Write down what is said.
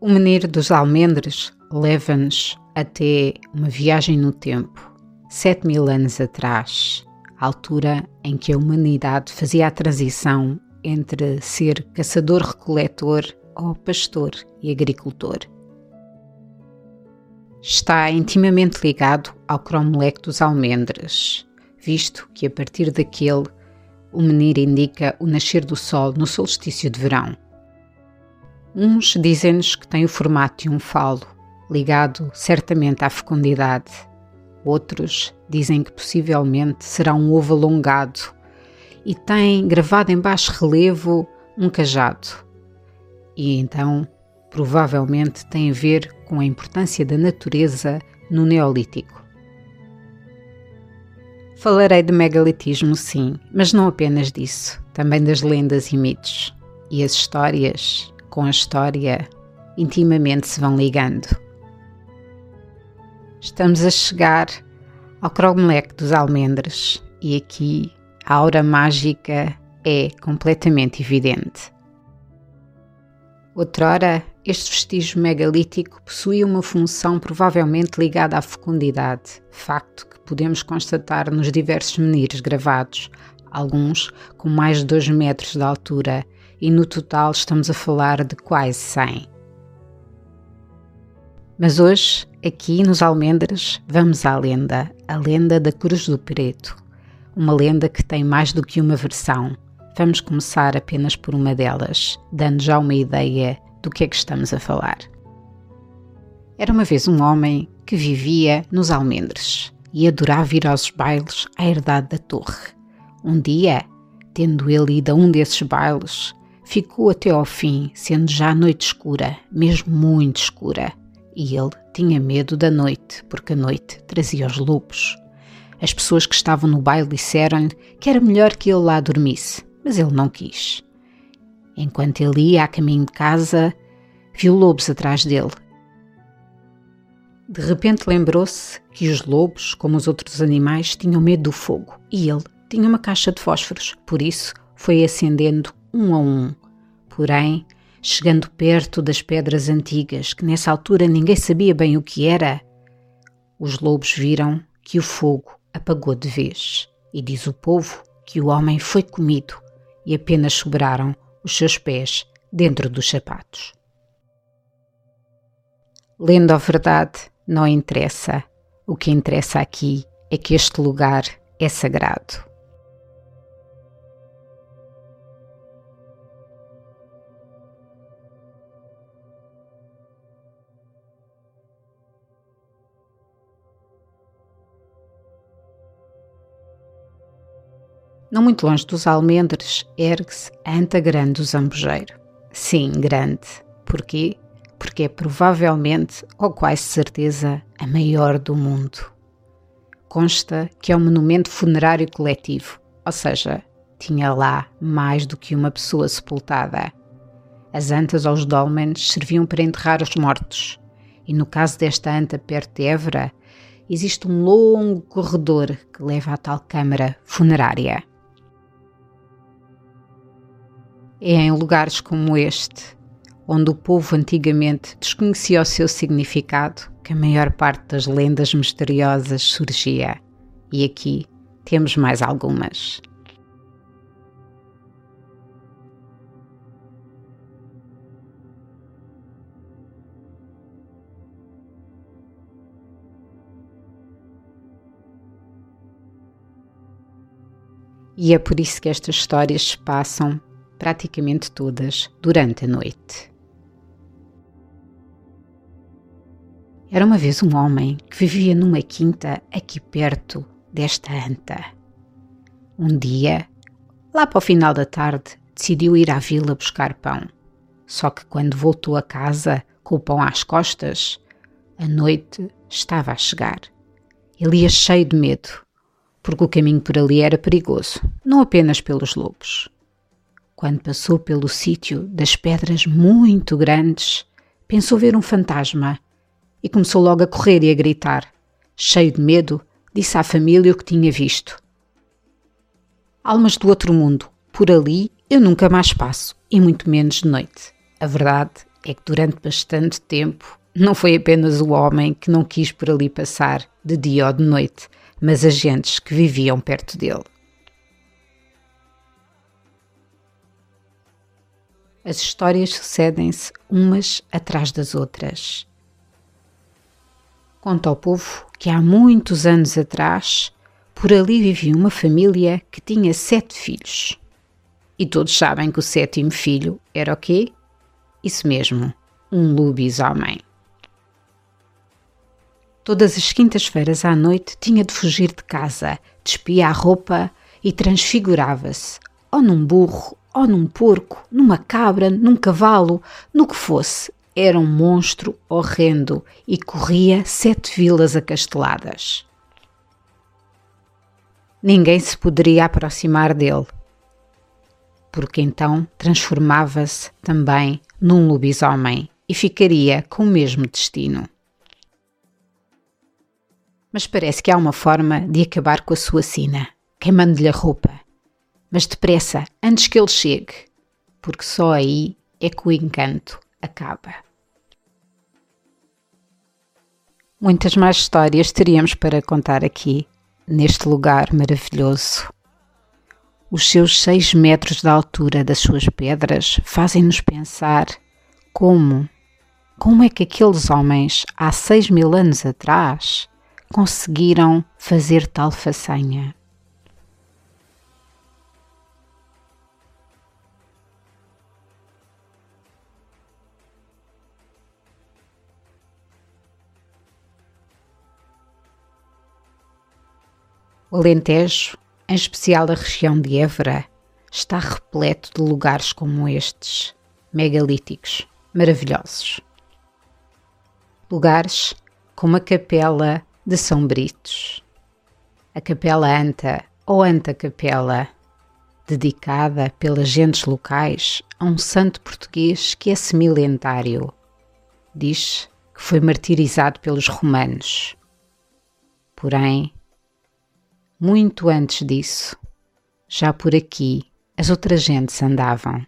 O Menir dos Almendres leva-nos até uma viagem no tempo, sete mil anos atrás, altura em que a humanidade fazia a transição entre ser caçador-recoletor ou pastor e agricultor. Está intimamente ligado ao cromoleque dos almendres, visto que a partir daquele o menir indica o nascer do sol no solstício de verão. Uns dizem-nos que tem o formato de um falo, ligado certamente à fecundidade. Outros dizem que possivelmente será um ovo alongado e tem gravado em baixo relevo um cajado. E então, provavelmente, tem a ver com a importância da natureza no Neolítico. Falarei de megalitismo, sim, mas não apenas disso, também das lendas e mitos. E as histórias, com a história, intimamente se vão ligando. Estamos a chegar ao cromoleque dos almendres e aqui a aura mágica é completamente evidente. Outrora, este vestígio megalítico possuía uma função provavelmente ligada à fecundidade, facto que podemos constatar nos diversos menires gravados, alguns com mais de 2 metros de altura, e no total estamos a falar de quase 100. Mas hoje, aqui nos Almendres, vamos à lenda, a lenda da Cruz do Preto. Uma lenda que tem mais do que uma versão. Vamos começar apenas por uma delas, dando já uma ideia do que é que estamos a falar. Era uma vez um homem que vivia nos Almendres e adorava ir aos bailes à herdade da torre. Um dia, tendo ele ido a um desses bailes, ficou até ao fim, sendo já noite escura, mesmo muito escura, e ele tinha medo da noite, porque a noite trazia os lobos. As pessoas que estavam no baile disseram-lhe que era melhor que ele lá dormisse, mas ele não quis. Enquanto ele ia a caminho de casa, viu lobos atrás dele. De repente lembrou-se que os lobos, como os outros animais, tinham medo do fogo e ele tinha uma caixa de fósforos, por isso foi acendendo um a um. Porém, chegando perto das pedras antigas, que nessa altura ninguém sabia bem o que era, os lobos viram que o fogo apagou de vez. E diz o povo que o homem foi comido e apenas sobraram os seus pés dentro dos sapatos. Lendo a verdade não interessa. O que interessa aqui é que este lugar é sagrado. Não muito longe dos almendres, ergue-se a anta grande do zambujeiro. Sim, grande. Porquê? Porque é provavelmente, ou quase certeza, a maior do mundo. Consta que é um monumento funerário coletivo, ou seja, tinha lá mais do que uma pessoa sepultada. As antas aos dolmens serviam para enterrar os mortos, e no caso desta anta perto de Évora, existe um longo corredor que leva à tal câmara funerária. É em lugares como este, onde o povo antigamente desconhecia o seu significado, que a maior parte das lendas misteriosas surgia. E aqui temos mais algumas. E é por isso que estas histórias se passam praticamente todas durante a noite. Era uma vez um homem que vivia numa quinta aqui perto desta anta. Um dia, lá para o final da tarde, decidiu ir à vila buscar pão. Só que quando voltou a casa com o pão às costas, a noite estava a chegar. Ele ia cheio de medo, porque o caminho por ali era perigoso, não apenas pelos lobos. Quando passou pelo sítio das pedras muito grandes, pensou ver um fantasma e começou logo a correr e a gritar. Cheio de medo, disse à família o que tinha visto. Almas do outro mundo, por ali eu nunca mais passo, e muito menos de noite. A verdade é que durante bastante tempo não foi apenas o homem que não quis por ali passar de dia ou de noite, mas as gentes que viviam perto dele. As histórias sucedem-se umas atrás das outras. Conta ao povo que há muitos anos atrás, por ali vivia uma família que tinha sete filhos. E todos sabem que o sétimo filho era o quê? Isso mesmo, um lobisomem. Todas as quintas-feiras à noite tinha de fugir de casa, despia a roupa e transfigurava-se, ou num burro, ou num porco, numa cabra, num cavalo, no que fosse. Era um monstro horrendo e corria sete vilas acasteladas. Ninguém se poderia aproximar dele, porque então transformava-se também num lobisomem e ficaria com o mesmo destino mas parece que há uma forma de acabar com a sua sina, queimando-lhe a roupa. Mas depressa, antes que ele chegue, porque só aí é que o encanto acaba. Muitas mais histórias teríamos para contar aqui, neste lugar maravilhoso. Os seus seis metros de altura das suas pedras fazem-nos pensar como, como é que aqueles homens há seis mil anos atrás conseguiram fazer tal façanha. O Alentejo, em especial a região de Évora, está repleto de lugares como estes, megalíticos, maravilhosos. Lugares como a capela de São Britos. A Capela Anta ou Anta Capela, dedicada pelas gentes locais a um santo português que é semilentário. Diz que foi martirizado pelos romanos. Porém, muito antes disso, já por aqui as outras gentes andavam.